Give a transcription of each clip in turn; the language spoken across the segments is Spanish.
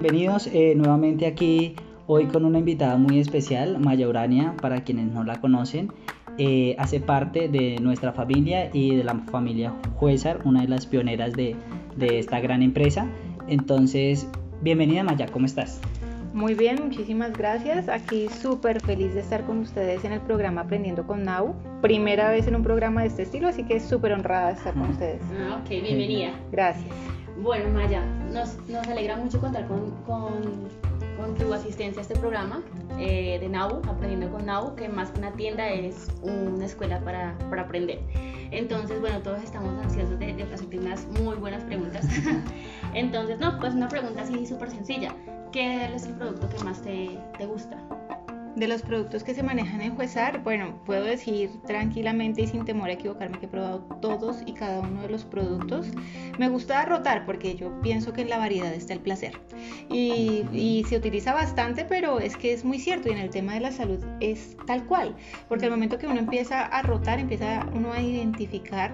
Bienvenidos eh, nuevamente aquí hoy con una invitada muy especial, Maya Urania, para quienes no la conocen. Eh, hace parte de nuestra familia y de la familia Juezar, una de las pioneras de, de esta gran empresa. Entonces, bienvenida Maya, ¿cómo estás? Muy bien, muchísimas gracias. Aquí súper feliz de estar con ustedes en el programa Aprendiendo con Nau. Primera vez en un programa de este estilo, así que súper honrada de estar con ustedes. Ah, ok, bienvenida. Gracias. Bueno, Maya, nos, nos alegra mucho contar con, con, con tu asistencia a este programa eh, de NAU, Aprendiendo con NAU, que más que una tienda es una escuela para, para aprender. Entonces, bueno, todos estamos ansiosos de, de hacerte unas muy buenas preguntas. Entonces, no, pues una pregunta así súper sencilla. ¿Qué es el producto que más te, te gusta? De los productos que se manejan en Juezar, bueno, puedo decir tranquilamente y sin temor a equivocarme que he probado todos y cada uno de los productos. Me gusta rotar porque yo pienso que en la variedad está el placer. Y, y, se utiliza bastante, pero es que es muy cierto y en el tema de la salud es tal cual. Porque al momento que uno empieza a rotar, empieza uno a identificar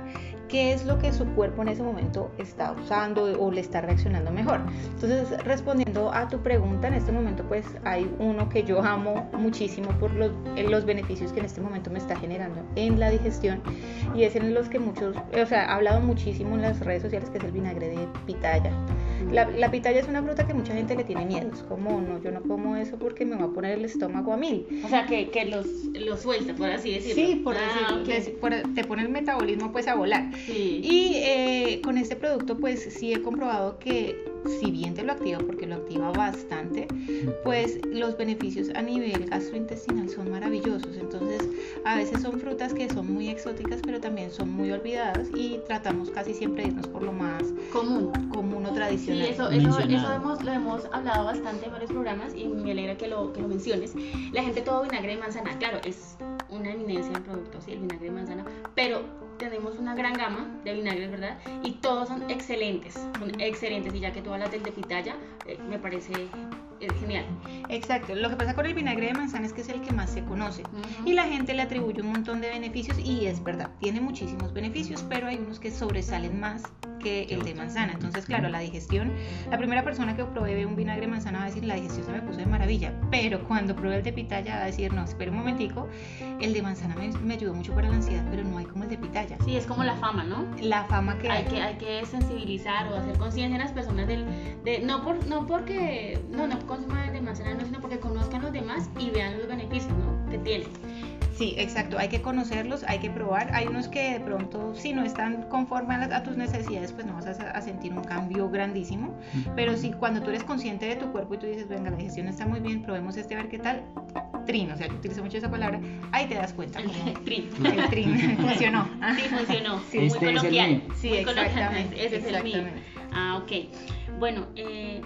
qué es lo que su cuerpo en ese momento está usando o le está reaccionando mejor. Entonces, respondiendo a tu pregunta, en este momento pues hay uno que yo amo muchísimo por los, los beneficios que en este momento me está generando en la digestión y es en los que muchos, o sea, ha hablado muchísimo en las redes sociales que es el vinagre de pitaya. La, la, pitaya es una fruta que mucha gente le tiene miedo. Es como, no, yo no como eso porque me va a poner el estómago a mil. O sea, que, que los, los suelta, por así decirlo. Sí, por ah, decirlo. Okay. Por, te pone el metabolismo pues a volar. Sí. Y eh, con este producto pues sí he comprobado que si bien te lo activa porque lo activa bastante, pues los beneficios a nivel gastrointestinal son maravillosos. Entonces, a veces son frutas que son muy exóticas, pero también son muy olvidadas y tratamos casi siempre de irnos por lo más común, común o tradicional. Sí, eso, eso, eso hemos, lo hemos hablado bastante en varios programas y me alegra que lo, que lo menciones. La gente todo vinagre de manzana, claro, es una eminencia en productos, sí, el vinagre de manzana, pero tenemos una gran gama de vinagres, ¿verdad? Y todos son excelentes, son excelentes. Y ya que tú hablas del de pitaya, eh, me parece es genial. Exacto. Lo que pasa con el vinagre de manzana es que es el que más se conoce uh -huh. y la gente le atribuye un montón de beneficios y es verdad, tiene muchísimos beneficios, pero hay unos que sobresalen más que el de manzana. Entonces, claro, la digestión, la primera persona que pruebe un vinagre de manzana va a decir, la digestión se me puso de maravilla, pero cuando pruebe el de pitaya va a decir, no, espera un momentico, el de manzana me, me ayudó mucho para la ansiedad, pero no hay como el de pitaya. Sí, es como la fama, ¿no? La fama que hay. que, hay que sensibilizar o hacer conciencia en las personas del, de, no, por, no porque, no, no consuman de manzana, no, sino porque conozcan Sí, exacto. Hay que conocerlos, hay que probar. Hay unos que de pronto, si no están conformes a, a tus necesidades, pues no vas a, a, sentir un cambio grandísimo. Pero si cuando tú eres consciente de tu cuerpo y tú dices, venga, la digestión está muy bien, probemos este, a ver qué tal, trin, o sea, yo utilizo mucho esa palabra, ahí te das cuenta. El trin. El trin funcionó. Sí, funcionó. Sí, muy este coloquial. Sí, muy exactamente. Ese exactamente. es el mío. Ah, ok. Bueno, eh,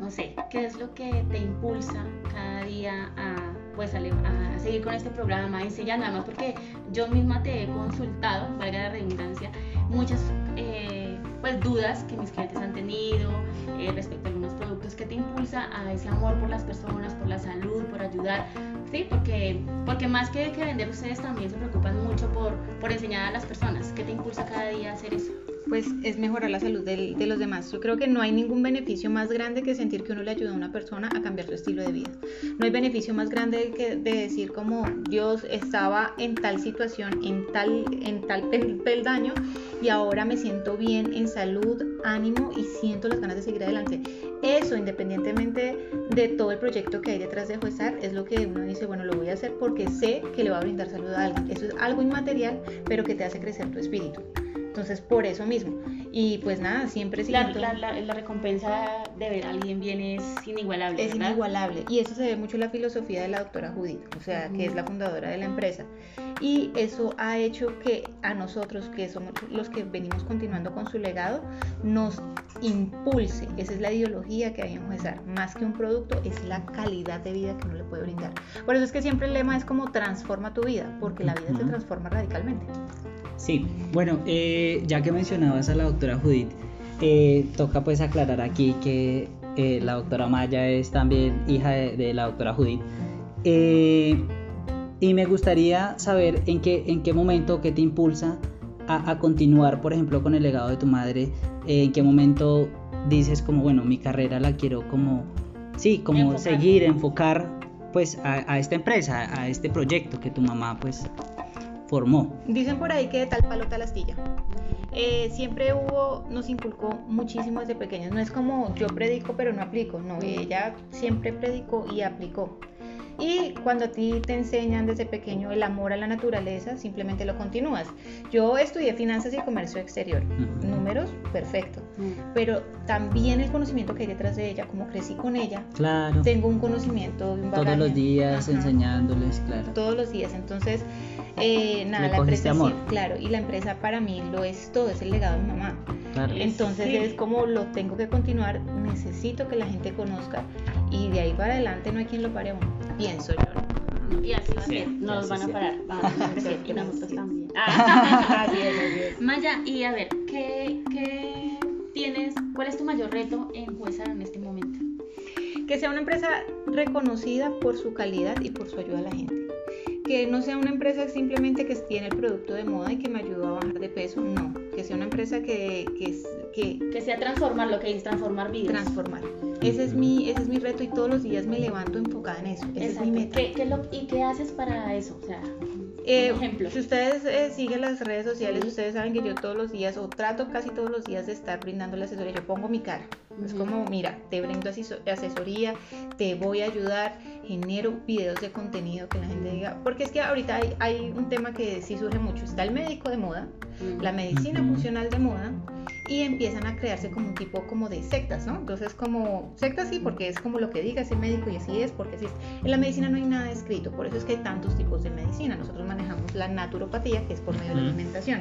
no sé, ¿qué es lo que te impulsa cada día a pues a, a, seguir con este programa, enseñando, además porque yo misma te he consultado, valga la redundancia, muchas eh, pues dudas que mis clientes han tenido eh, respecto a algunos productos que te impulsa a ese amor por las personas, por la salud, por ayudar, sí, porque, porque más que, que vender ustedes también se preocupan mucho por, por enseñar a las personas, ¿qué te impulsa cada día a hacer eso? Pues es mejorar la salud de, los demás. Yo creo que no hay ningún beneficio más grande que sentir que uno le ayuda a una persona a cambiar su estilo de vida. No hay beneficio más grande que de decir como Dios estaba en tal situación, en tal, en peldaño y ahora me siento bien en salud, ánimo y siento las ganas de seguir adelante. Eso, independientemente de todo el proyecto que hay detrás de Juezar, es lo que uno dice, bueno, lo voy a hacer porque sé que le va a brindar salud a alguien. Eso es algo inmaterial, pero que te hace crecer tu espíritu. Entonces, por eso mismo. Y pues nada, siempre siento... La, la, la, recompensa de ver a alguien bien es inigualable. Es ¿verdad? inigualable. Y eso se ve mucho en la filosofía de la doctora Judith, o sea, uh -huh. que es la fundadora de la empresa. Y eso ha hecho que a nosotros, que somos los que venimos continuando con su legado, nos impulse. Esa es la ideología que hay en Juezar. Más que un producto, es la calidad de vida que uno le puede brindar. Por eso es que siempre el lema es como transforma tu vida, porque la vida uh -huh. se transforma radicalmente. Sí, bueno, eh, ya que mencionabas a la doctora Judith, eh, toca pues aclarar aquí que eh, la doctora Maya es también hija de, de la doctora Judith. y me gustaría saber en qué, en qué momento, qué te impulsa a, a continuar, por ejemplo, con el legado de tu madre? ¿En qué momento dices como, bueno, mi carrera la quiero como, sí, como Enfocar. seguir, enfocar pues a, a esta empresa, a este proyecto que tu mamá pues formó? Dicen por ahí que de tal palo tal astilla. Eh, siempre hubo, nos inculcó muchísimo desde pequeños. No es como yo predico pero no aplico. No, ella siempre predicó y aplicó. Y cuando a ti te enseñan desde pequeño el amor a la naturaleza, simplemente lo continúas. Yo estudié finanzas y comercio exterior. Ujú. Números, perfecto. Mm. Pero también el conocimiento que hay detrás de ella, como crecí con ella, Claro. tengo un conocimiento de un Todos los días Ajá enseñándoles, claro. todos los días. Entonces, eh, nada, Le la empresa, sí, amor. claro, y la empresa para mí lo es todo, es el legado de mi mamá. claro. Entonces Sí. es como lo tengo que continuar, necesito que la gente conozca y de ahí para adelante no hay quien lo pare a uno, pienso yo. ¿no? Y así va a Sí, ser, no nos van a parar, vamos a crecer y nosotros también. Ah. Así es, así es. Maya, y a ver, ¿qué, qué tienes, cuál es tu mayor reto en Juezar en este momento? Que sea una empresa reconocida por su calidad y por su ayuda a la gente. Que no sea una empresa simplemente que tiene el producto de moda y que me ayudó a bajar de peso, no. Sea una empresa que, que, que Que sea transformar lo que es transformar vidas. transformar. Ese es, mi, ese es mi reto y todos los días me levanto enfocada en eso. Esa es mi Exacto. meta. ¿Qué, qué lo- ¿Y qué haces para eso? O sea, Eh, ejemplo. Si ustedes eh, siguen las redes sociales, ustedes saben que yo todos los días, o trato casi todos los días de estar brindando la asesoría, yo pongo mi cara. Es como, mira, te brindo aseso- asesoría, te voy a ayudar, genero videos de contenido que la gente diga. Porque es que ahorita hay, hay un tema que sí surge mucho. Está el médico de moda. La medicina funcional de moda y empiezan a crearse como un tipo como de sectas, ¿no? Entonces como sectas sí, porque es como lo que diga ese médico y así es, porque así es. En la medicina no hay nada escrito, por eso es que hay tantos tipos de medicina. Nosotros manejamos la naturopatía, que es por medio de la alimentación.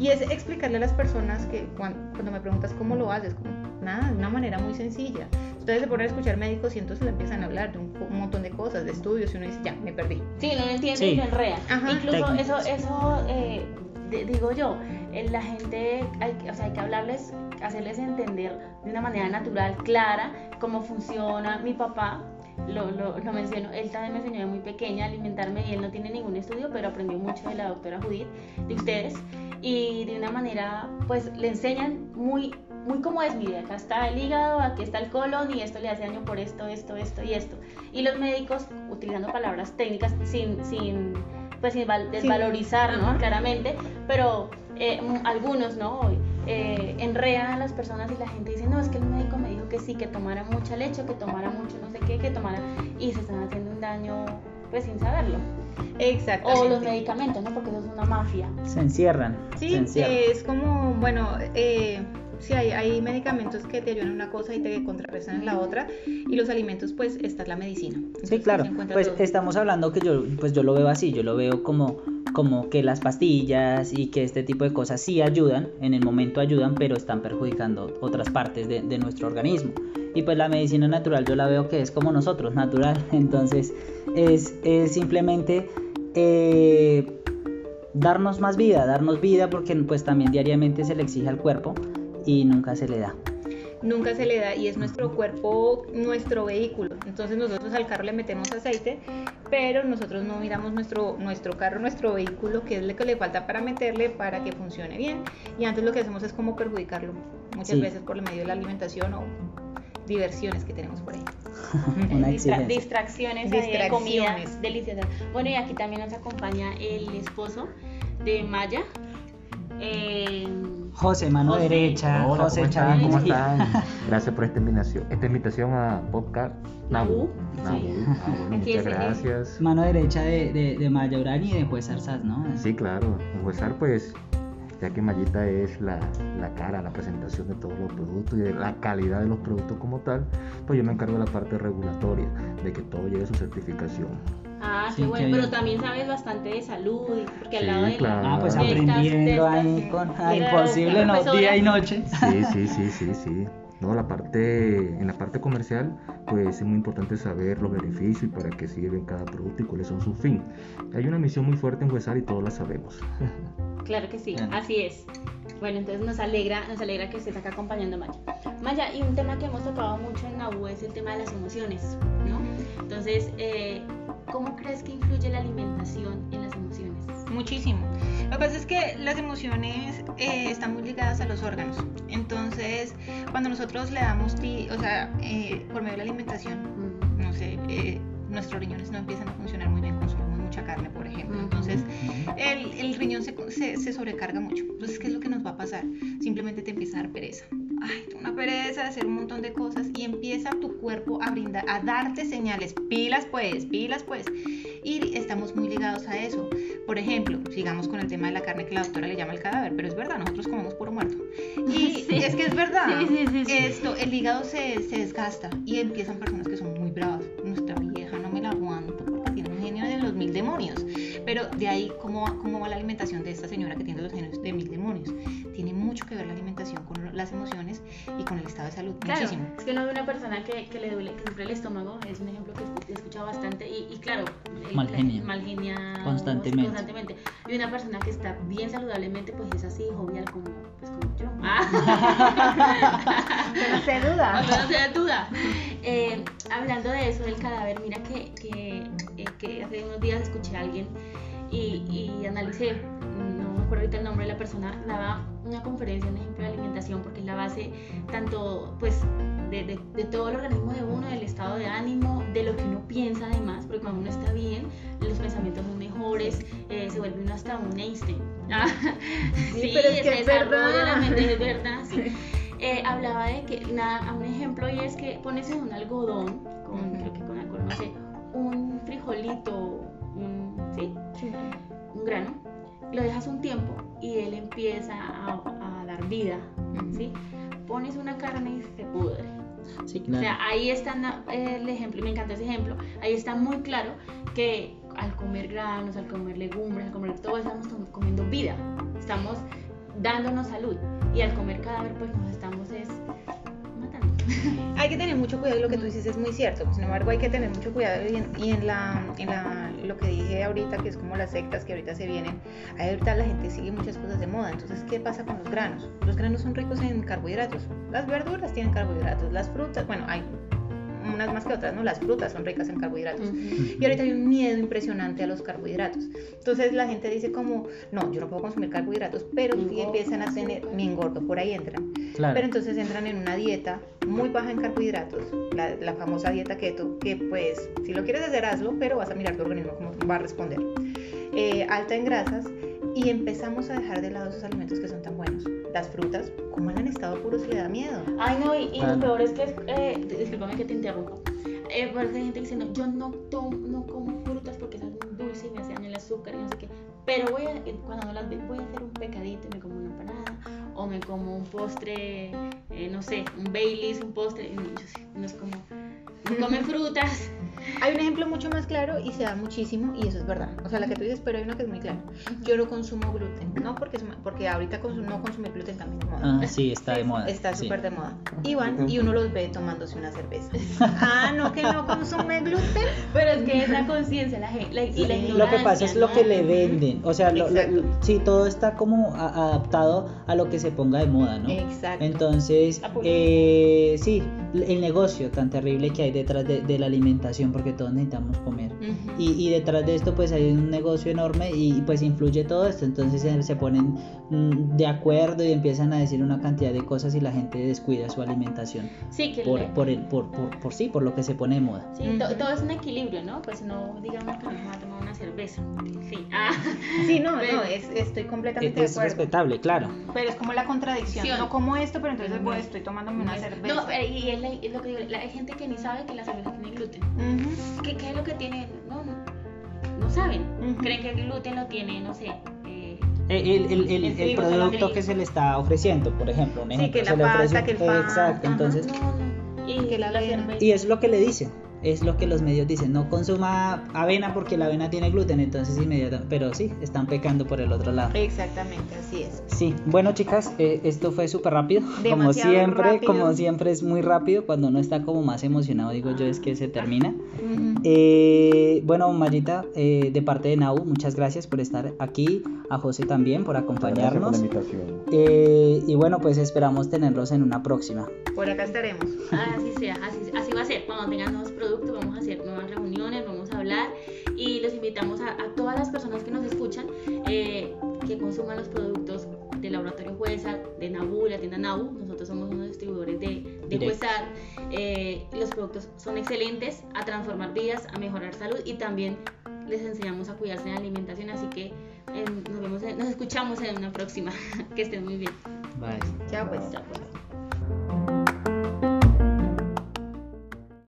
Y es explicarle a las personas que cuando, cuando me preguntas cómo lo haces, como nada, de una manera muy sencilla. Ustedes se ponen a escuchar médicos y entonces le empiezan a hablar de un, un montón de cosas, de estudios, y uno dice, ya, me perdí. Sí, no lo entiende Sí. y lo enreda. Ajá. Incluso Técnicas. eso, eso eh, digo yo, eh, la gente, hay, que- o sea, hay que hablarles, hacerles entender de una manera natural, clara, cómo funciona. Mi papá, lo, lo, lo menciono, él también me enseñó de muy pequeña a alimentarme y él no tiene ningún estudio, pero aprendió mucho de la doctora Judith, de ustedes, y de una manera, pues le enseñan muy muy como es, mire, acá está el hígado, aquí está el colon y esto le hace daño por esto, esto, esto y esto. Y los médicos utilizando palabras técnicas sin, sin, pues, sin val- desvalorizar, ¿no? Claramente, pero eh, m- algunos, ¿no? Eh, enredan a las personas y la gente dice, no, es que el médico me dijo que sí, que tomara mucha leche, que tomara mucho no sé qué, que tomara... Y se están haciendo un daño, pues, sin saberlo. Exactamente. O los medicamentos, ¿no? Porque eso es una mafia. Se encierran. Sí, se encierran. eh, es como, bueno, eh, sí, hay, hay medicamentos que te ayudan en una cosa y te contrarrestan en la otra, y los alimentos, pues, esta es la medicina. Sí, Entonces, claro. Pues todo. estamos hablando que yo, pues yo lo veo así, yo lo veo como, como que las pastillas y que este tipo de cosas sí ayudan, en el momento ayudan, pero están perjudicando otras partes de, de nuestro organismo. Y pues la medicina natural yo la veo que es como nosotros, natural. Entonces es, es simplemente eh, darnos más vida, darnos vida porque pues también diariamente se le exige al cuerpo y nunca se le da. nunca se le da y es nuestro cuerpo, nuestro vehículo. Entonces nosotros al carro le metemos aceite, pero nosotros no miramos nuestro, nuestro carro, nuestro vehículo, que es lo que le falta para meterle para que funcione bien. Y antes lo que hacemos es como perjudicarlo, muchas Sí. veces por el medio de la alimentación o diversiones que tenemos por ahí. Una Distra- exigencia. distracciones, Distracciones. comida deliciosas. Bueno, y aquí también nos acompaña el esposo de Maya. Eh, José, mano José. derecha, Hola, José ¿cómo están? Chávez. ¿Cómo están? Gracias por esta invitación, esta invitación a podcast Nabu. Nabu, sí. Nabu. Bueno, Aquí muchas es, gracias. Mano derecha de, de, de Maya Urani y de Juez Arzaz, ¿no? Sí, claro. En Huesar, pues, ya que Mayita es la, la cara, la presentación de todos los productos y de la calidad de los productos como tal, pues yo me encargo de la parte regulatoria, de que todo lleve su certificación. Ah, Sí, qué bueno, pero bien. también sabes bastante de salud, porque al lado de la- claro. Ah, pues aprendiendo ahí con ah, imposible, no, día y noche. Sí, sí, sí, sí, sí. No, la parte, en la parte comercial, pues es muy importante saber los beneficios y para qué sirven cada producto y cuáles son sus fin. Hay una misión muy fuerte en Huesar y todos la sabemos. Claro que sí, Claro. así es. Bueno, entonces nos alegra, nos alegra que estés acá acompañando a Maya. Maya, y un tema que hemos tocado mucho en Nabu es el tema de las emociones, ¿no? Entonces, eh, ¿cómo crees que influye la alimentación en las emociones? muchísimo. Lo que pasa es que las emociones eh, están muy ligadas a los órganos. Entonces, cuando nosotros le damos, ti- o sea, eh, por medio de la alimentación, Mm. no sé, eh, nuestros riñones no empiezan a funcionar muy bien, consumimos mucha carne, por ejemplo. Entonces, el, el riñón se, se, se sobrecarga mucho. Entonces, ¿qué es lo que nos va a pasar? Simplemente te empieza a dar pereza. Ay, una pereza de hacer un montón de cosas y empieza tu cuerpo a brindar, a darte señales. Pilas pues, pilas pues. Y estamos muy ligados a eso. Por ejemplo, sigamos con el tema de la carne que la doctora le llama el cadáver, pero es verdad, nosotros comemos puro muerto. Y Sí. es que es verdad. Sí, sí. Esto, el hígado se, se desgasta y empiezan personas que son muy bravas. Nuestra vieja demonios. Pero de ahí, ¿cómo, ¿cómo va la alimentación de esta señora que tiene los genios de mil demonios? Tiene mucho que ver la alimentación con las emociones y con el estado de salud. Claro, Muchísimo. es que uno ve una persona que, que le duele, que sufre el estómago, es un ejemplo que he escuchado bastante y, y claro, el- Malgenia. la- malgenia Constantemente. constantemente. Y una persona que está bien saludablemente, pues es así, jovial como, pues como yo. Ah. No se duda. Aunque no sea duda. Eh, hablando de eso, del cadáver, mira que, que, eh, que hace unos días escuché a alguien y, y analicé, no me acuerdo ahorita el nombre de la persona, daba una conferencia, un ejemplo de alimentación, porque es la base tanto pues de, de- de todo el organismo de uno, del estado de ánimo, de lo que uno piensa además, porque cuando uno está bien, los pensamientos son mejores, eh, se vuelve uno hasta un Einstein. Ah, Sí, pero es que es verdad. la mente, es verdad, sí. Eh, hablaba de que, nada, un ejemplo y es que pones en un algodón, con, creo que con alcohol, no sé, un frijolito, un, ¿sí? un grano, lo dejas un tiempo y él empieza a, a dar vida, ¿sí? Pones una carne y se pudre. Sí, O sea, ahí está el ejemplo, me encanta ese ejemplo, ahí está muy claro que al comer granos, al comer legumbres, al comer todo, estamos com- comiendo vida, estamos dándonos salud, y al comer cadáver, pues nos estamos es. Hay que tener mucho cuidado y lo que tú dices es muy cierto. Sin embargo, hay que tener mucho cuidado y en, la, en la, lo que dije ahorita, que es como las sectas que ahorita se vienen, ahorita la gente sigue muchas cosas de moda. Entonces, ¿qué pasa con los granos? Los granos son ricos en carbohidratos. Las verduras tienen carbohidratos. Las frutas, bueno, hay unas más que otras, ¿no? Las frutas son ricas en carbohidratos. Y ahorita hay un miedo impresionante a los carbohidratos. Entonces la gente dice como, no, yo no puedo consumir carbohidratos, pero sí engordo. empiezan a tener, me engordo, por ahí entran. Claro. Pero entonces entran en una dieta muy baja en carbohidratos, la, la famosa dieta keto, que pues si lo quieres hacer hazlo, pero vas a mirar tu organismo cómo va a responder. Eh, alta en grasas y empezamos a dejar de lado esos alimentos que son tan buenos. Las frutas, como han estado puros y le da miedo. Ay, no, y, y lo peor es que, eh, discúlpame que te interrumpa, eh, porque hay gente diciendo, yo no, tomo, no como frutas porque son dulces y me hacen el azúcar y no sé qué, pero voy a, eh, cuando no las ve, voy a hacer un pecadito y me como una empanada, o me como un postre, eh, no sé, un Baileys, un postre, y yo sí, no es como, no comen frutas. Hay un ejemplo mucho más claro y se da muchísimo y eso es verdad. O sea, la que tú dices, pero hay uno que es muy claro. Yo no consumo gluten, no porque, porque ahorita consum- no consumir gluten también es moda. Ah, sí, está de moda. Está sí. súper de moda. Y van y uno los ve tomándose una cerveza. Ah, no, que no consume gluten. Pero es que es la conciencia, la, la, y la. Lo que pasa es lo ¿no? que le venden, o sea, lo- lo- sí, todo está como a- adaptado a lo que se ponga de moda, ¿no? Exacto. Entonces, eh, sí, el negocio tan terrible que hay detrás de, de la alimentación, porque todos necesitamos comer. Y, y detrás de esto pues hay un negocio enorme y pues influye todo esto, entonces se, se ponen mm, de acuerdo y empiezan a decir una cantidad de cosas y la gente descuida su alimentación Sí, que por, le- por, el, por, por, por sí, por lo que se pone de moda. Sí, to- todo es un equilibrio, ¿no? Pues no digamos que nos vamos a tomar una cerveza. Sí. Ah. Sí, no, Pero- no, es- estoy completamente Es, es de acuerdo. respetable, claro. Pero es como la contradicción. Sí. No como esto, pero entonces voy, estoy tomándome una cerveza. No, eh, y es, la- es lo que digo, la- hay gente que ni sabe que la cerveza tiene gluten. Ujú. ¿Qué, qué es lo que tiene? No, no, no saben. Ujú. Creen que el gluten lo tiene, no sé. eh, El, el, el, el- El producto que se le está ofreciendo, por ejemplo, un Sí, ejemplo, que se la le pasta, ofrece- que el pan, Exacto, ajá. entonces, no, no. Y Que la y es lo que le dicen, es lo que los medios dicen, no consuma avena porque la avena tiene gluten, entonces inmediatamente, pero sí, están pecando por el otro lado. Exactamente, así es. Sí, bueno chicas, eh, esto fue súper rápido, como siempre, rápido. como siempre es muy rápido, cuando uno está como más emocionado, digo yo, es que se termina. Eh, bueno, Mayita, eh, de parte de Nau, muchas gracias por estar aquí, a José también por Gracias por la acompañarnos. invitación. Eh, y bueno, pues esperamos tenerlos en una próxima. Por acá estaremos. Así sea, así, así va a ser. Cuando tengan nuevos productos, vamos a hacer nuevas reuniones, vamos a hablar y los invitamos a, a todas las personas que nos escuchan eh, que consuman los productos del laboratorio Juezar, de Nabu, la tienda Nabu. Nosotros somos unos distribuidores de, de. Juezar. Eh, los productos son excelentes, a transformar vidas, a mejorar salud y también les enseñamos a cuidarse de la alimentación. Así que eh, nos, vemos, en- nos escuchamos en una próxima. que estén muy bien. Bye. Chao pues. Chao, pues.